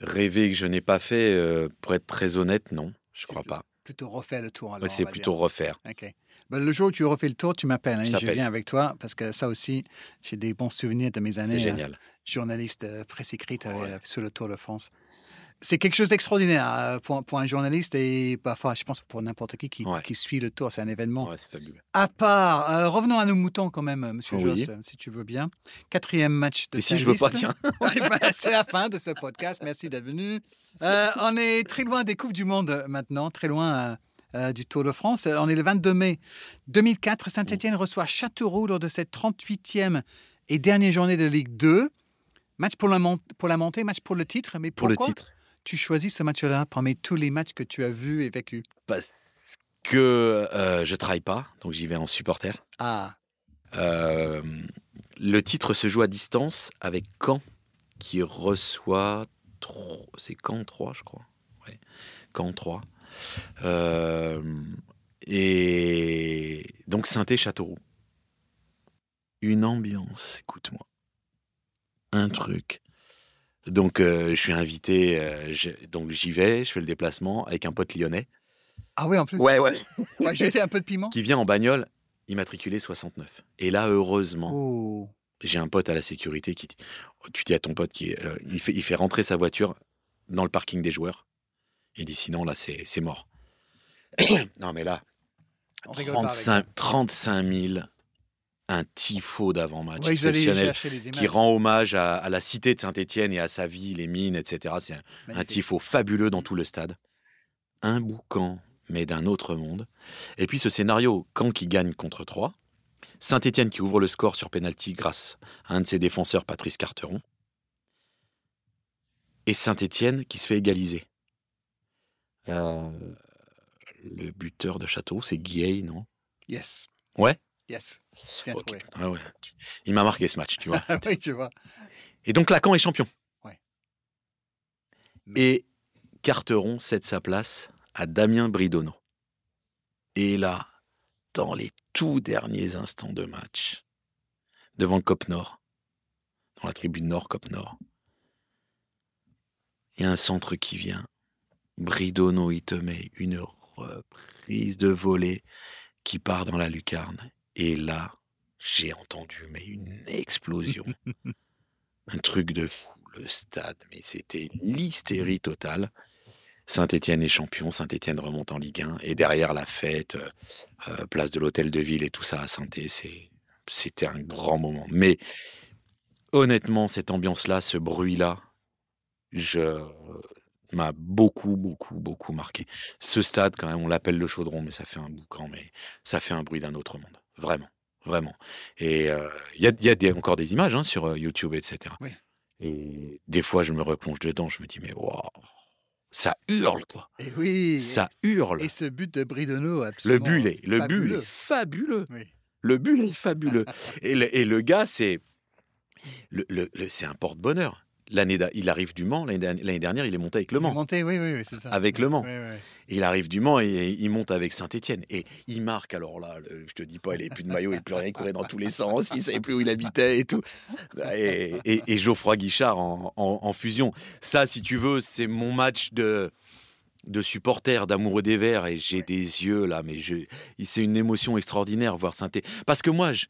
rêver que je n'ai pas fait, euh, pour être très honnête, non, je C'est crois pas. Plutôt refaire le tour. Ouais, c'est plutôt dire. refaire. Ben, le jour où tu refais le tour, tu m'appelles. hein, Je viens avec toi parce que ça aussi, j'ai des bons souvenirs de mes années euh, génial. journaliste euh, presse écrite euh, Ouais. sur le Tour de France. C'est quelque chose d'extraordinaire euh, pour, pour un journaliste et bah, enfin, je pense pour n'importe qui qui, Ouais. qui suit le Tour. C'est un événement. Ouais, fabuleux. À part, euh, revenons à nos moutons quand même, euh, Monsieur Oui. Joss, si tu veux bien. Quatrième match de Et si je veux pas, tiens. Bah, c'est la fin de ce podcast. Merci d'être venu. Euh, on est très loin des Coupes du Monde maintenant, très loin euh, du Tour de France. On est le 22 mai 2004. Saint-Etienne reçoit Châteauroux lors de cette 38e et dernière journée de Ligue 2. Match pour la, pour la montée, match pour le titre. Mais Pour le titre. Tu choisis ce match-là parmi tous les matchs que tu as vus et vécus? Parce que euh, je travaille pas, donc j'y vais en supporter. Ah, Euh, le titre se joue à distance avec Caen qui reçoit. C'est Caen 3, je crois. Ouais. Caen 3. Euh, et donc Saint-Châteauroux. Une ambiance, écoute-moi. Un truc. Donc euh, je suis invité, euh, je- donc j'y vais, je fais le déplacement avec un pote lyonnais. ah oui, en plus? ouais. Ouais, jeter un peu de piment. Qui vient en bagnole, immatriculé 69. Et là, heureusement, Oh. j'ai un pote à la sécurité qui, dit- tu dis à ton pote qui, euh, il fait, il fait rentrer sa voiture dans le parking des joueurs. Il dit sinon là c'est c'est mort. non mais là, On rigole pas avec ça. 35, 35 000, un tifo d'avant-match Ouais, exceptionnel qui rend hommage à, à la cité de Saint-Étienne et à sa vie, les mines, etc. C'est un, un tifo fabuleux dans tout le stade. Un boucan, mais d'un autre monde. Et puis ce scénario, Caen qui gagne contre 3. Saint-Étienne qui ouvre le score sur penalty grâce à un de ses défenseurs, Patrice Carteron. Et Saint-Étienne qui se fait égaliser. Euh, le buteur de Château, c'est Guillaume, non? Yes. Ouais Yes. Bien. Ah ouais. Il m'a marqué ce match, tu vois. oui, tu vois. Et donc Lacan est champion. Ouais. Et Carteron cède sa place à Damien Bridonneau. Et là, dans les tout derniers instants de match, devant le Cop Nord, dans la tribune Nord, Cop Nord, il y a un centre qui vient. Bridonneau, il te met une reprise de volée qui part dans la lucarne. Et là, j'ai entendu mais une explosion. un truc de fou, le stade, mais c'était l'hystérie totale. Saint-Étienne est champion, Saint-Étienne remonte en Ligue 1, et derrière la fête, euh, euh, place de l'Hôtel de Ville et tout ça à saint c'est c'était un grand moment. Mais honnêtement, cette ambiance-là, ce bruit-là, je m'a beaucoup, beaucoup, beaucoup marqué. Ce stade, quand même, on l'appelle le Chaudron, mais ça fait un boucan, mais ça fait un bruit d'un autre monde, vraiment, vraiment. Et euh, il y a, y a des- encore des images hein, sur euh, YouTube, etc. Oui. Et des fois, je me replonge dedans, je me dis, mais waouh, ça hurle, quoi. Et oui. Ça hurle. Et ce but de Bridonneau, Le absolument. but, il est, le but, fabuleux. est fabuleux. Oui. Le but, est fabuleux. et, le, et le gars, c'est le, le- le- c'est un porte-bonheur. L'année, il arrive du Mans. L'année dernière, il est monté avec Le Mans. Monté, oui, oui, oui, c'est ça. Avec Le Mans. Oui, oui. Et il arrive du Mans et il monte avec Saint-Etienne. Et il marque, alors là, je te dis pas, il n'avait plus de maillot, il plus rien, il courait dans tous les sens, il savait plus où il habitait et tout. Et, et- et Geoffroy Guichard en, en- en fusion. Ça, si tu veux, c'est mon match de, de supporter, d'amoureux des Verts. Et j'ai des yeux là, mais je, c'est une émotion extraordinaire voir saint Parce que moi, je-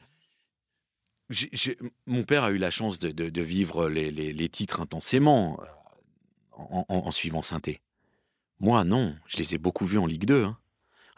mon père a eu la chance de, vivre les, titres intensément euh, en, suivant saint moi, non. Je les ai beaucoup vus en Ligue 2. hein.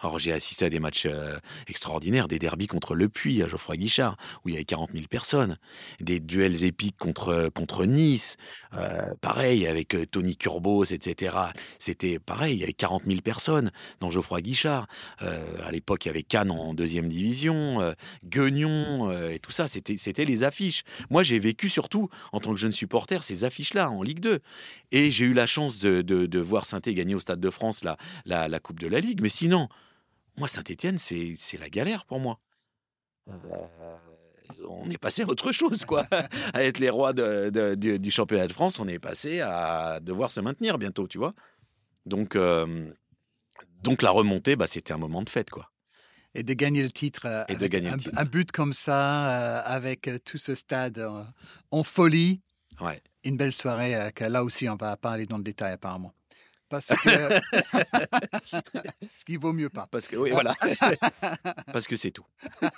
Alors, j'ai assisté à des matchs euh, extraordinaires, des derbies contre Le Puy à Geoffroy Guichard, où il y avait 40 000 personnes, des duels épiques contre, contre Nice, euh, pareil, avec euh, Tony Kurbos, etc. C'était pareil, il y avait 40 000 personnes dans Geoffroy Guichard. Euh, à l'époque, il y avait Cannes en deuxième division, euh, Guignon, euh, et tout ça, c'était les affiches. Moi, j'ai vécu surtout, en tant que jeune supporter, ces affiches-là en Ligue 2. Et j'ai eu la chance de, de- voir saint gagner au Stade de France la, la, la Coupe de la Ligue. Mais sinon, moi, Saint-Etienne, c'est c'est la galère pour moi. Euh, on est passé à autre chose, quoi. à être les rois de- de- du, du championnat de France, on est passé à devoir se maintenir bientôt, tu vois. Donc, euh, donc la remontée, bah, c'était un moment de fête, quoi. Et de gagner le titre. euh, Et de gagner le un, titre. un but comme ça, euh, avec tout ce stade euh, en folie. Ouais. Une belle soirée, que là aussi, on va pas aller dans le détail apparemment. Parce que. Ce qui vaut mieux pas. Parce que, oui, voilà. Parce que c'est tout.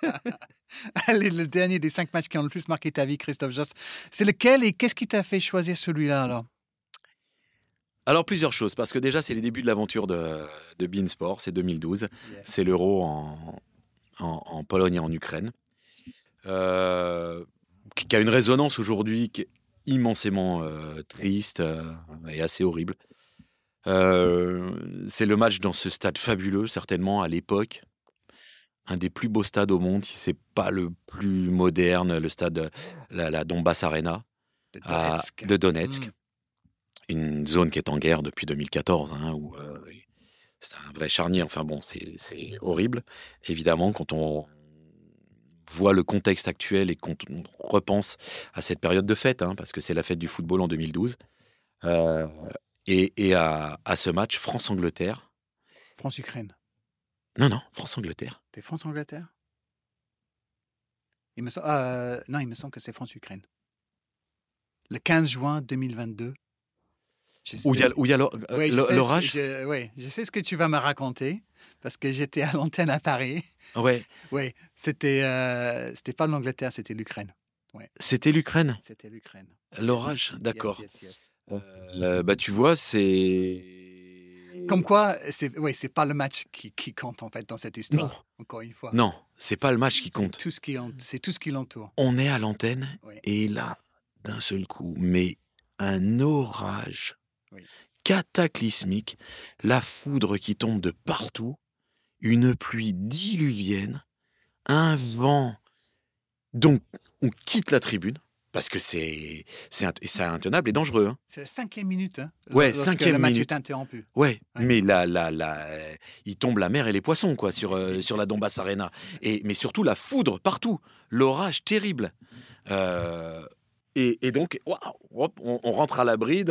Allez, le dernier des cinq matchs qui ont le plus marqué ta vie, Christophe Joss, c'est lequel et qu'est-ce qui t'a fait choisir celui-là alors? Alors, plusieurs choses. Parce que déjà, c'est les débuts de l'aventure de, de Beansport, c'est 2012. C'est l'euro en, en, en Pologne et en Ukraine, euh, qui qui a une résonance aujourd'hui qui est immensément euh, triste euh, et assez horrible. Euh, c'est le match dans ce stade fabuleux, certainement à l'époque. Un des plus beaux stades au monde, si c'est pas le plus moderne, le stade, la, la Donbass Arena De à- Donetsk. de Donetsk Mm. une zone qui est en guerre depuis 2014, hein, où euh, c'est un vrai charnier. Enfin bon, c'est horrible. Évidemment, quand on voit le contexte actuel et quand on repense à cette période de fête, hein, parce que c'est la fête du football en 2012, euh, et, et à, à ce match France-Angleterre. France-Ukraine. Non, non, France-Angleterre. T'es France-Angleterre? Il me sem- euh, Non, il me semble que c'est France-Ukraine. Le 15 juin 2022. Où il y a, où il y a l'or- euh, Oui, je l'orage? je- oui, je sais ce que tu vas me raconter parce que j'étais à l'antenne à Paris. Ouais, Oui, c'était euh, pas l'Angleterre, c'était l'Ukraine. c'était l'Ukraine? C'était l'Ukraine. L'orage, Yes, d'accord. yes, yes. Euh, bah, tu vois, c'est. Comme quoi, c'est oui, c'est pas le match qui, qui compte en fait dans cette histoire. Non. Encore une fois. Non, c'est pas le match qui compte. tout ce qui c'est tout ce qui l'entoure. On est à l'antenne Oui. et là, d'un seul coup, mais un orage Oui. cataclysmique, la foudre qui tombe de partout, une pluie diluvienne, un vent. Donc, on quitte la tribune parce que c'est c'est int- c'est intenable et dangereux. hein. C'est la cinquième minute. Hein, Ouais, lorsque cinquième le match minute. est interrompu. Ouais, Ouais. mais là, là, là, euh, il tombe la mer et les poissons quoi sur euh, sur la Donbass Arena. Et mais surtout la foudre partout, l'orage terrible. Euh, et, et donc, hop, on, on rentre à l'abri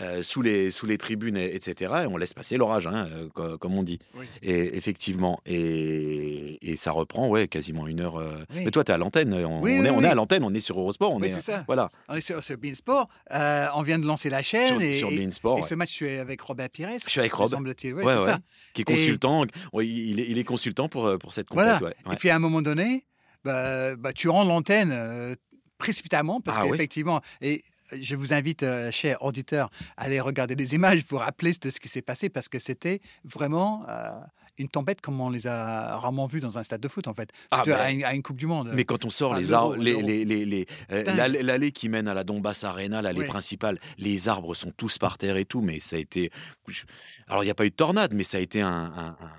euh, sous les sous les tribunes, et- etc. Et on laisse passer l'orage, hein, euh, co- comme on dit. Oui. Et effectivement, et, et ça reprend, ouais, quasiment une heure. euh. Oui. Mais toi, t'es à l'antenne. On, Oui, on oui, est, on est à l'antenne. On est sur Eurosport. On Oui, est, c'est ça. Voilà. On est sur, sur Beansport. Euh, on vient de lancer la chaîne Sur, et, sur Beansport, et ce match, tu es avec Robert Pires. Je suis avec Rob. semble-t-il. Ouais, Ouais, c'est ouais. ça. qui est consultant. Il, est, il est consultant pour, pour cette Voilà. ouais, ouais. Et puis à un moment donné, bah, bah, tu rends l'antenne précipitamment parce Ah oui. qu'effectivement, et je vous invite, euh, chers auditeurs, à aller regarder les images, vous rappeler de ce qui s'est passé parce que c'était vraiment euh, une tempête comme on les a rarement vues dans un stade de foot en fait. Ah, ben, à, une, à une Coupe du Monde. Mais quand on sort Ah, les arbres, les, l'euro. les, les, euh, l'allée l'allée qui mène à la Donbass Arena, l'allée Oui. principale, les arbres sont tous par terre et tout, mais ça a été. Alors il n'y a pas eu de tornade, mais ça a été un, un- un-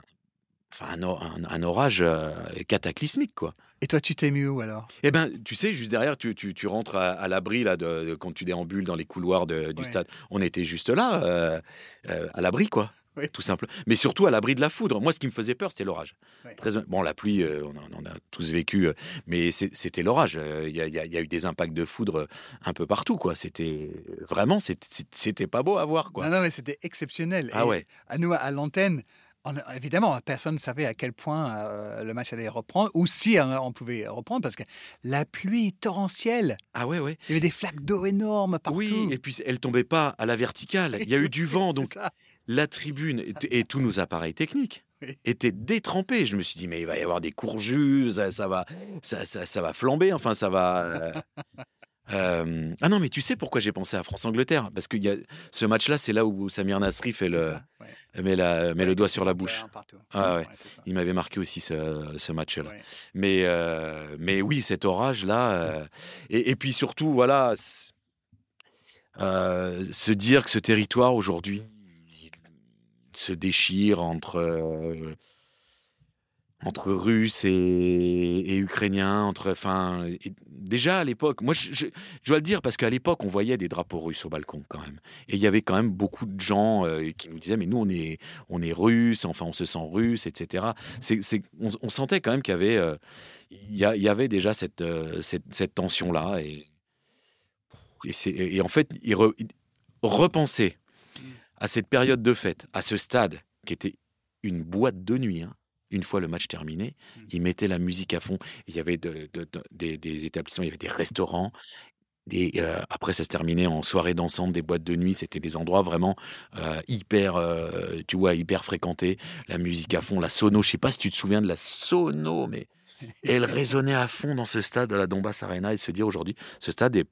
enfin, un, or- un- un orage euh, cataclysmique, quoi. Et toi, tu t'es mis où alors? Eh ben, tu sais, juste derrière, tu, tu, tu rentres à, à l'abri là, de, de- quand tu déambules dans les couloirs de- du Ouais. stade. On était juste là, euh, euh, à l'abri, quoi. Oui. Tout simple. Mais surtout à l'abri de la foudre. Moi, ce qui me faisait peur, c'était l'orage. Ouais. Très- Bon, la pluie, euh, on, en- a tous vécu, mais c'est- c'était l'orage. Il y, a- y y eu des impacts de foudre un peu partout, quoi. C'était vraiment, c'était- c'était pas beau à voir, quoi. Non, non, mais c'était exceptionnel. Ah Et ouais. À nous, à l'antenne, on- évidemment, personne ne savait à quel point euh, le match allait reprendre, ou si euh, on pouvait reprendre, parce que la pluie torrentielle, Ah ouais, ouais. il y avait des flaques d'eau énormes partout. Oui, et puis elle tombait pas à la verticale. Il y a eu du vent, donc la tribune et, et tous nos appareils techniques Oui. étaient détrempés. Je me suis dit, mais il va y avoir des courjus, ça, ça va, ça, ça- ça va flamber, enfin, ça va. euh, euh, Ah non, mais tu sais pourquoi j'ai pensé à France-Angleterre? Parce que y a... ce match-là, c'est là où Samir Nasri fait le, ça, ouais. met, la... met le doigt sur la bouche. Ah ouais. Il m'avait marqué aussi ce, ce match-là. Mais, euh, mais oui, cet orage-là. euh, et, et puis surtout, voilà, se dire que ce territoire aujourd'hui se déchire entre, entre Russes et, et Ukrainiens. Entre, enfin, déjà à l'époque, moi je, je- je dois le dire parce qu'à l'époque, on voyait des drapeaux russes au balcon quand même. Et il y avait quand même beaucoup de gens euh, qui nous disaient Mais nous, on est, on est russes, enfin, on se sent russe, etc. C'est, c'est- on, on sentait quand même qu'il y avait, euh, il y, avait déjà cette, euh, cette, cette tension-là. Et, et, c'est- et en fait, il re- il- repenser à cette période de fête, à ce stade qui était une boîte de nuit. hein, Une fois le match terminé, Mm. ils mettaient la musique à fond. Il y avait de- de- de- des, des établissements, il y avait des restaurants. Des, euh, après, ça se terminait en soirée dansante, des boîtes de nuit. C'était des endroits vraiment euh, hyper, euh, tu vois, hyper fréquentés. La musique à fond, la sono. Je sais pas si tu te souviens de la sono, mais elle résonnait à fond dans ce stade de la Donbass Arena et se dire aujourd'hui, ce stade est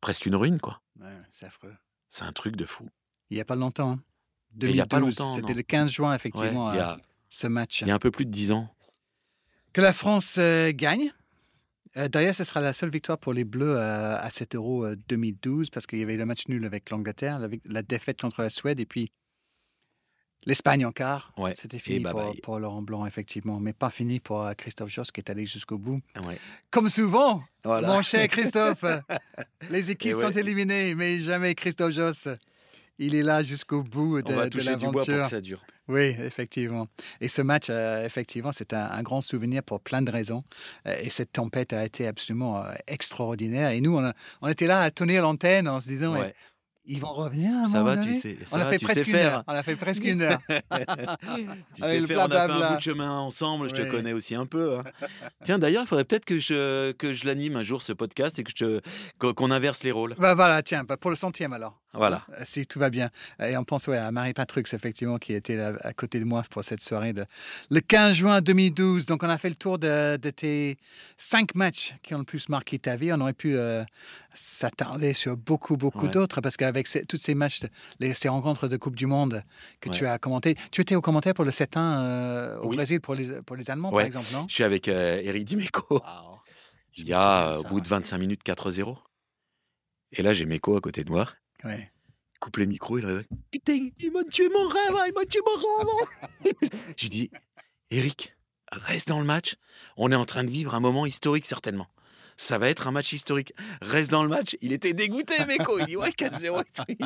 presque une ruine, quoi. Ouais, c'est affreux. C'est un truc de fou. Il n'y a pas longtemps. hein. Et il y a pas 2012, longtemps, C'était le 15 juin, Ouais, effectivement, il y, a, ce match. il y a un peu plus de dix ans. Que la France euh, gagne. Euh, D'ailleurs, ce sera la seule victoire pour les Bleus euh, à 7 Euro euh, 2012 parce qu'il y avait le match nul avec l'Angleterre, la, défaite contre la Suède et puis l'Espagne en quart. Ouais, C'était fini pour, bye. pour Laurent Blanc, effectivement, mais pas fini pour Christophe Joss qui est allé jusqu'au bout. Ouais. Comme souvent, Voilà. mon cher Christophe, les équipes sont éliminées, mais jamais Christophe Joss. Il est là jusqu'au bout de, On va de toucher du bois pour que ça dure. Oui, effectivement. Et ce match, euh, effectivement, c'est un, un grand souvenir pour plein de raisons. Euh, et cette tempête a été absolument euh, extraordinaire. Et nous, on, a- on était là à tenir l'antenne en se disant, Ouais. ils vont revenir. à Ça va, tu sais, ça On a va, fait tu presque sais une heure. faire. On a fait presque une heure. Tu sais faire, on a fait un bout de chemin ensemble, je te connais aussi un peu. hein. Tiens, d'ailleurs, il faudrait peut-être que je, que je l'anime un jour, ce podcast, et que je qu'on inverse les rôles. bah voilà, tiens, bah, pour le centième alors. Voilà. Euh, Si tout va bien. Et on pense ouais, à Marie Patrux, effectivement, qui était là, à côté de moi pour cette soirée de le 15 juin 2012. Donc, on a fait le tour de, de tes cinq matchs qui ont le plus marqué ta vie. On aurait pu euh, s'attarder sur beaucoup, beaucoup Ouais. d'autres parce qu'avec ces- tous ces matchs, les, ces rencontres de Coupe du Monde que Ouais. tu as commenté, tu étais au commentaire pour le 7-1 euh, au Oui. Brésil pour les, pour les Allemands, par exemple, non? Je suis avec euh, Eric Dimeco. Il y a, au bout de 25 minutes, 4-0. Et là, j'ai Meko à côté de moi. Ouais. Il coupe les micros, il réveille. Putain, il m'a tué mon rêve, hein, il m'a tué mon rêve. je lui dis, Eric, reste dans le match. On est en train de vivre un moment historique, certainement. Ça va être un match historique. Reste dans le match. Il était dégoûté, Meko. Il dit, ouais, 4-0. et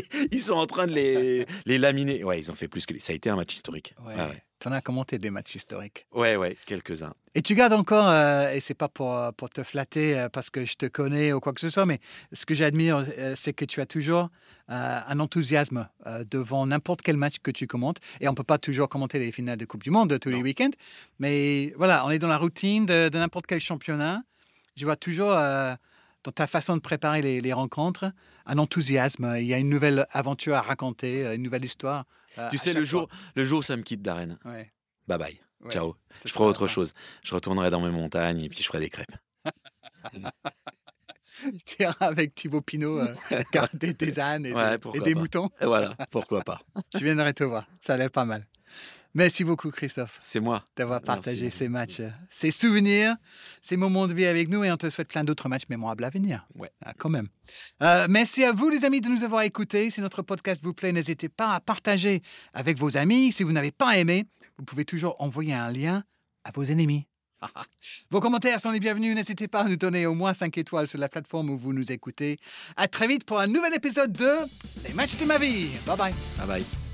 tout. Ils sont en train de les, les laminer. Ouais, ils ont fait plus que les... Ça a été un match historique. Ouais. Ouais, ouais, Tu en as commenté des matchs historiques. ouais, ouais, quelques-uns. Et tu gardes encore, euh, et c'est pas pour, euh, pour te flatter euh, parce que je te connais ou quoi que ce soit, mais ce que j'admire, euh, c'est que tu as toujours un enthousiasme devant n'importe quel match que tu commentes. Et on peut pas toujours commenter les finales de Coupe du Monde tous les week-ends, mais voilà, on est dans la routine de, de n'importe quel championnat. Je vois toujours euh, dans ta façon de préparer les, les rencontres un enthousiasme. Il y a une nouvelle aventure à raconter, euh, une nouvelle histoire. euh, Tu sais, le jour, fois. le jour où ça me quitte d'arène, Ouais, bye bye. ouais. Ciao. Je ferai autre chose. Je retournerai dans mes montagnes et puis je ferai des crêpes. Tu iras avec Thibaut Pinot euh, garder des ânes et Ouais, des, et moutons. Et voilà, pourquoi pas. Je viendrai te voir. Ça a l'air pas mal. Merci beaucoup, Christophe, C'est moi. d'avoir Merci. partagé ces matchs, ces souvenirs, ces moments de vie avec nous et on te souhaite plein d'autres matchs mémorables à venir. Ouais. Ah, quand même. Euh, merci à vous, les amis, de nous avoir écoutés. Si notre podcast vous plaît, n'hésitez pas à partager avec vos amis. Si vous n'avez pas aimé, vous pouvez toujours envoyer un lien à vos ennemis. Vos commentaires sont les bienvenus. N'hésitez pas à nous donner au moins 5 étoiles sur la plateforme où vous nous écoutez. À très vite pour un nouvel épisode de Les matchs de ma vie. Bye bye. Bye bye.